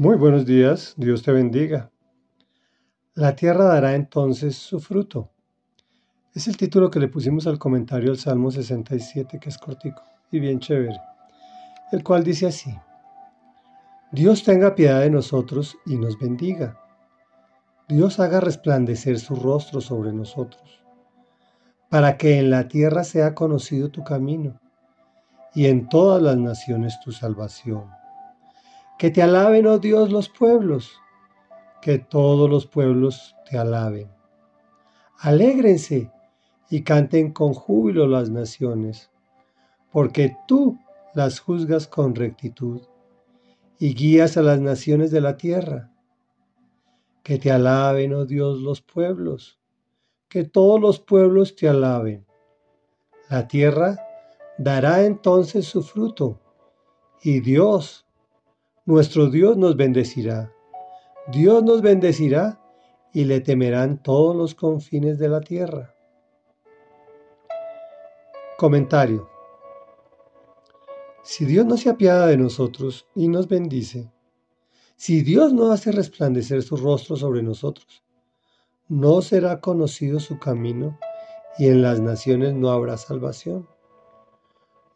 Muy buenos días, Dios te bendiga. La tierra dará entonces su fruto. Es el título que le pusimos al comentario al Salmo 67, que es cortico y bien chévere, el cual dice así, Dios tenga piedad de nosotros y nos bendiga. Dios haga resplandecer su rostro sobre nosotros, para que en la tierra sea conocido tu camino y en todas las naciones tu salvación. Que te alaben, oh Dios, los pueblos, que todos los pueblos te alaben. Alégrense y canten con júbilo las naciones, porque tú las juzgas con rectitud y guías a las naciones de la tierra. Que te alaben, oh Dios, los pueblos, que todos los pueblos te alaben. La tierra dará entonces su fruto, y Dios, nuestro Dios nos bendecirá. Dios nos bendecirá y le temerán todos los confines de la tierra. Comentario. Si Dios no se apiada de nosotros y nos bendice, si Dios no hace resplandecer su rostro sobre nosotros, no será conocido su camino y en las naciones no habrá salvación.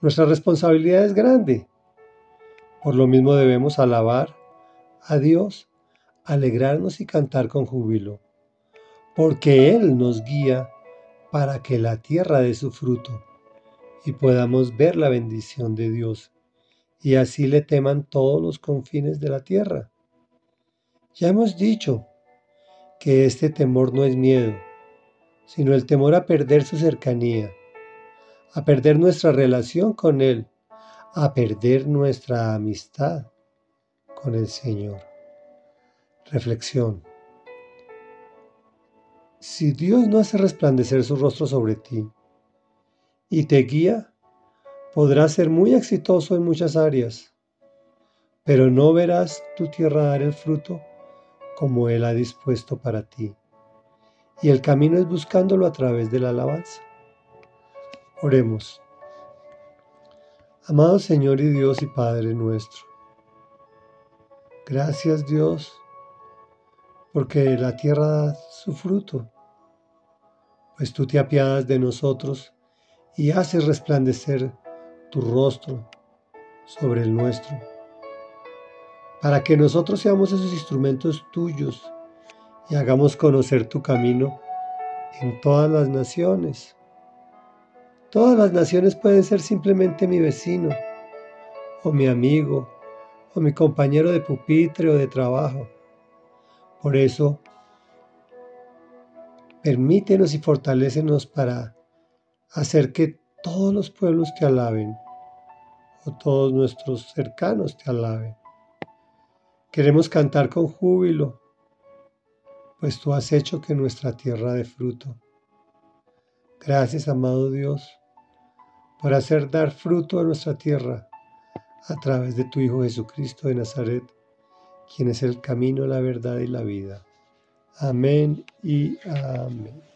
Nuestra responsabilidad es grande. Por lo mismo debemos alabar a Dios, alegrarnos y cantar con júbilo, porque Él nos guía para que la tierra dé su fruto y podamos ver la bendición de Dios, y así le teman todos los confines de la tierra. Ya hemos dicho que este temor no es miedo, sino el temor a perder su cercanía a perder nuestra relación con Él, a perder nuestra amistad con el Señor. Reflexión. Si Dios no hace resplandecer su rostro sobre ti y te guía, podrás ser muy exitoso en muchas áreas, pero no verás tu tierra dar el fruto como Él ha dispuesto para ti. Y el camino es buscándolo a través de la alabanza. Oremos. Amado Señor y Dios y Padre nuestro, gracias Dios, porque la tierra da su fruto, pues tú te apiadas de nosotros y haces resplandecer tu rostro sobre el nuestro, para que nosotros seamos esos instrumentos tuyos y hagamos conocer tu camino en todas las naciones Todas las naciones pueden ser simplemente mi vecino, o mi amigo, o mi compañero de pupitre o de trabajo. Por eso, permítenos y fortalécenos para hacer que todos los pueblos te alaben, o todos nuestros cercanos te alaben. Queremos cantar con júbilo, pues tú has hecho que nuestra tierra dé fruto. Gracias, amado Dios para hacer dar fruto a nuestra tierra a través de tu Hijo Jesucristo de Nazaret, quien es el camino, la verdad y la vida. Amén y amén.